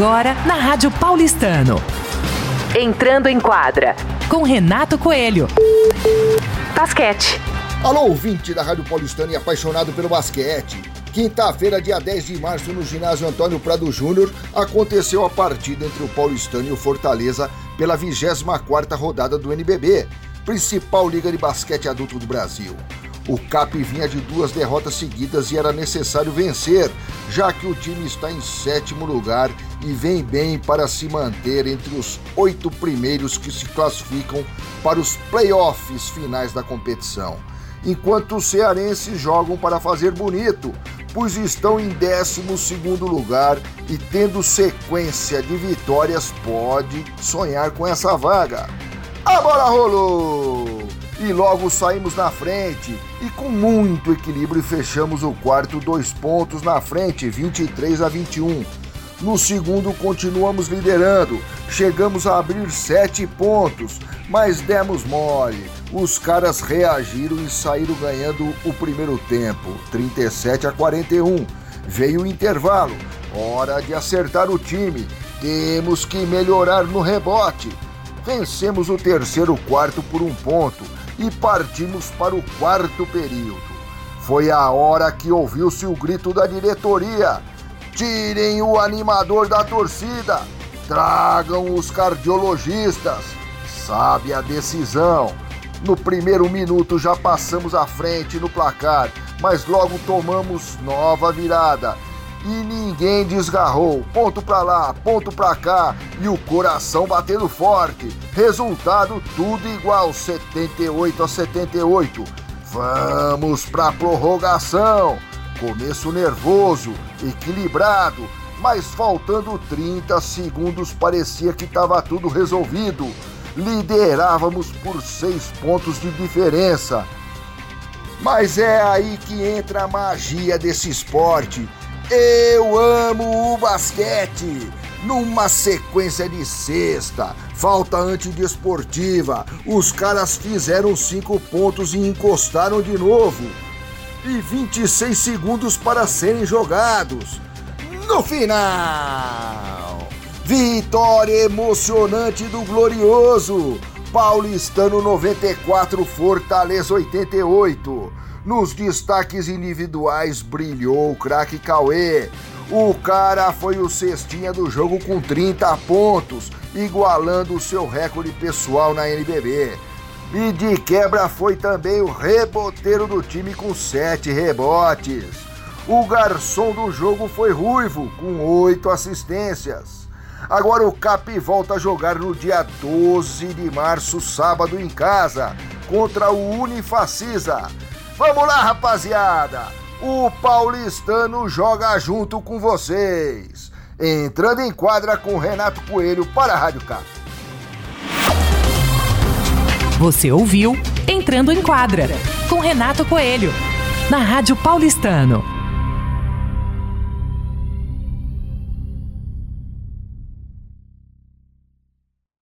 Agora na Rádio Paulistano. Entrando em quadra com Renato Coelho. Basquete. Alô, ouvinte da Rádio Paulistano e apaixonado pelo basquete. Quinta-feira, dia 10 de março, no ginásio Antônio Prado Júnior, aconteceu a partida entre o Paulistano e o Fortaleza pela 24ª rodada do NBB, principal liga de basquete adulto do Brasil. O CAP vinha de duas derrotas seguidas e era necessário vencer, já que o time está em sétimo lugar e vem bem para se manter entre os oito primeiros que se classificam para os playoffs finais da competição. Enquanto os cearenses jogam para fazer bonito, pois estão em 12 lugar e tendo sequência de vitórias pode sonhar com essa vaga. A bola rolou! E logo saímos na frente e com muito equilíbrio fechamos o quarto dois pontos na frente, 23 a 21. No segundo continuamos liderando, chegamos a abrir sete pontos, mas demos mole. Os caras reagiram e saíram ganhando o primeiro tempo, 37 a 41. Veio o intervalo, hora de acertar o time. Temos que melhorar no rebote. Vencemos o terceiro quarto por um ponto e partimos para o quarto período. Foi a hora que ouviu-se o grito da diretoria: tirem o animador da torcida, tragam os cardiologistas. Sabe a decisão. No primeiro minuto já passamos à frente no placar, mas logo tomamos nova virada e ninguém desgarrou. Ponto para lá, ponto para cá e o coração batendo forte. Resultado tudo igual, 78 a 78. Vamos para prorrogação. Começo nervoso, equilibrado, mas faltando 30 segundos parecia que estava tudo resolvido. Liderávamos por seis pontos de diferença. Mas é aí que entra a magia desse esporte eu amo o basquete. Numa sequência de sexta, falta antidesportiva, os caras fizeram cinco pontos e encostaram de novo. E 26 segundos para serem jogados. No final, vitória emocionante do Glorioso. Paulistano 94, Fortaleza 88. Nos destaques individuais brilhou o craque Cauê. O cara foi o cestinha do jogo com 30 pontos, igualando o seu recorde pessoal na NBB. E de quebra foi também o reboteiro do time com 7 rebotes. O garçom do jogo foi Ruivo, com 8 assistências. Agora o Cap volta a jogar no dia 12 de março, sábado, em casa, contra o Unifacisa. Vamos lá, rapaziada! O paulistano joga junto com vocês. Entrando em quadra com Renato Coelho para a Rádio Cap. Você ouviu Entrando em Quadra com Renato Coelho na Rádio Paulistano.